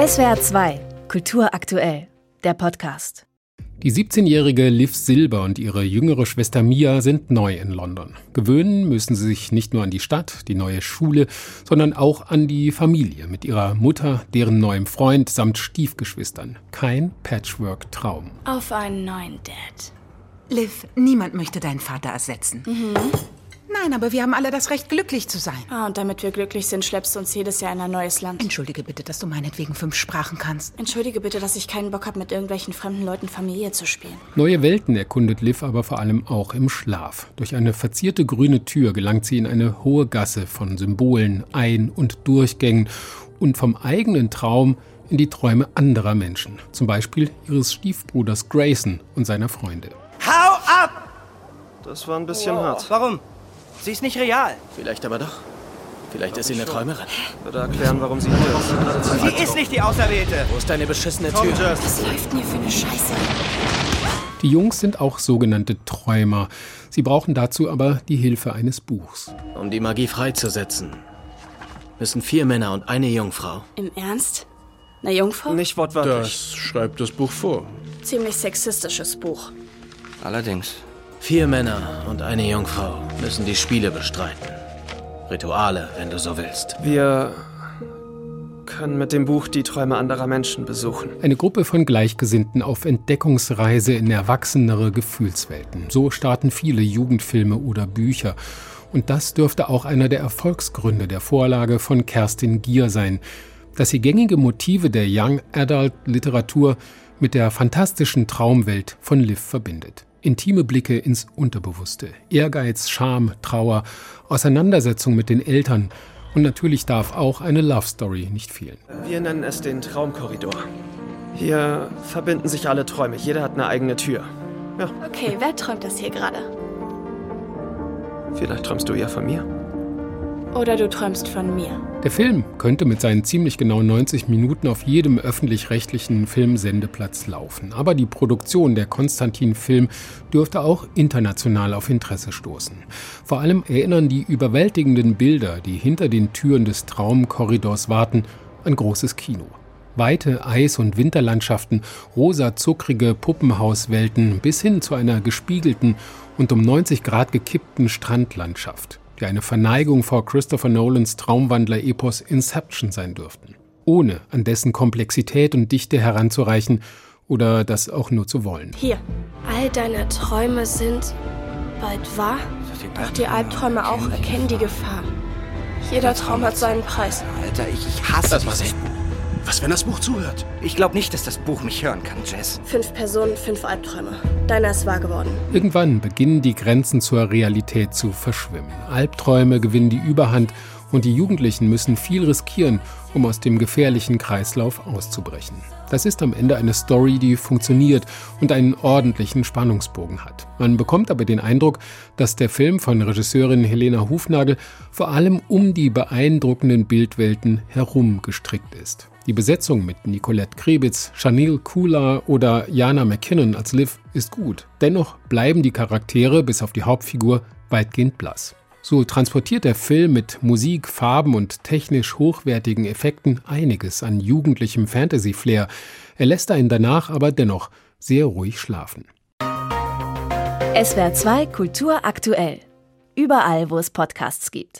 SWR 2, Kultur aktuell, der Podcast. Die 17-jährige Liv Silber und ihre jüngere Schwester Mia sind neu in London. Gewöhnen müssen sie sich nicht nur an die Stadt, die neue Schule, sondern auch an die Familie mit ihrer Mutter, deren neuem Freund samt Stiefgeschwistern. Kein Patchwork-Traum. Auf einen neuen Dad. Liv, niemand möchte deinen Vater ersetzen. Mhm. Nein, aber wir haben alle das Recht, glücklich zu sein. Ah, und damit wir glücklich sind, schleppst du uns jedes Jahr in ein neues Land. Entschuldige bitte, dass du meinetwegen fünf Sprachen kannst. Entschuldige bitte, dass ich keinen Bock habe, mit irgendwelchen fremden Leuten Familie zu spielen. Neue Welten erkundet Liv aber vor allem auch im Schlaf. Durch eine verzierte grüne Tür gelangt sie in eine hohe Gasse von Symbolen, Ein- und Durchgängen und vom eigenen Traum in die Träume anderer Menschen. Zum Beispiel ihres Stiefbruders Grayson und seiner Freunde. Hau ab! Das war ein bisschen hart. Warum? Sie ist nicht real. Vielleicht aber doch. Vielleicht ist sie eine Träumerin. Würde erklären, warum sie hier ist. Sie ist nicht die Auserwählte. Wo ist deine beschissene Tür? Was läuft denn hier für eine Scheiße? Die Jungs sind auch sogenannte Träumer. Sie brauchen dazu aber die Hilfe eines Buchs. Um die Magie freizusetzen, müssen vier Männer und eine Jungfrau. Im Ernst? Eine Jungfrau? Nicht wortwörtlich. Das schreibt das Buch vor. Ziemlich sexistisches Buch. Allerdings. Vier Männer und eine Jungfrau müssen die Spiele bestreiten. Rituale, wenn du so willst. Wir können mit dem Buch die Träume anderer Menschen besuchen. Eine Gruppe von Gleichgesinnten auf Entdeckungsreise in erwachsenere Gefühlswelten. So starten viele Jugendfilme oder Bücher. Und das dürfte auch einer der Erfolgsgründe der Vorlage von Kerstin Gier sein, dass sie gängige Motive der Young Adult Literatur mit der fantastischen Traumwelt von Liv verbindet. Intime Blicke ins Unterbewusste, Ehrgeiz, Scham, Trauer, Auseinandersetzung mit den Eltern und natürlich darf auch eine Love Story nicht fehlen. Wir nennen es den Traumkorridor. Hier verbinden sich alle Träume. Jeder hat eine eigene Tür. Ja, Okay, wer träumt das hier gerade? vielleicht träumst du ja von mir. Oder du träumst von mir. Der Film könnte mit seinen ziemlich genau 90 Minuten auf jedem öffentlich-rechtlichen Filmsendeplatz laufen. Aber die Produktion der Konstantin Film dürfte auch international auf Interesse stoßen. Vor allem erinnern die überwältigenden Bilder, die hinter den Türen des Traumkorridors warten, an großes Kino. Weite Eis- und Winterlandschaften, rosa zuckrige Puppenhauswelten bis hin zu einer gespiegelten und um 90 Grad gekippten Strandlandschaft die eine Verneigung vor Christopher Nolans Traumwandler-Epos Inception sein dürften, ohne an dessen Komplexität und Dichte heranzureichen oder das auch nur zu wollen. Hier. All deine Träume sind bald wahr. Doch die Albträume auch erkennen die Gefahr. Jeder Traum hat seinen Preis. Alter, ich, ich hasse Das dieses selten. Was, wenn das Buch zuhört? Ich glaube nicht, dass das Buch mich hören kann, Jess. Fünf Personen, fünf Albträume. Deiner ist wahr geworden. Irgendwann beginnen die Grenzen zur Realität zu verschwimmen. Albträume gewinnen die Überhand und die Jugendlichen müssen viel riskieren, um aus dem gefährlichen Kreislauf auszubrechen. Das ist am Ende eine Story, die funktioniert und einen ordentlichen Spannungsbogen hat. Man bekommt aber den Eindruck, dass der Film von Regisseurin Helena Hufnagel vor allem um die beeindruckenden Bildwelten herum gestrickt ist. Die Besetzung mit Nicolette Krebitz, Chanel Kula oder Jana McKinnon als Liv ist gut. Dennoch bleiben die Charaktere bis auf die Hauptfigur weitgehend blass. So transportiert der Film mit Musik, Farben und technisch hochwertigen Effekten einiges an jugendlichem Fantasy-Flair. Er lässt einen danach aber dennoch sehr ruhig schlafen. SWR 2 Kultur aktuell. Überall, wo es Podcasts gibt.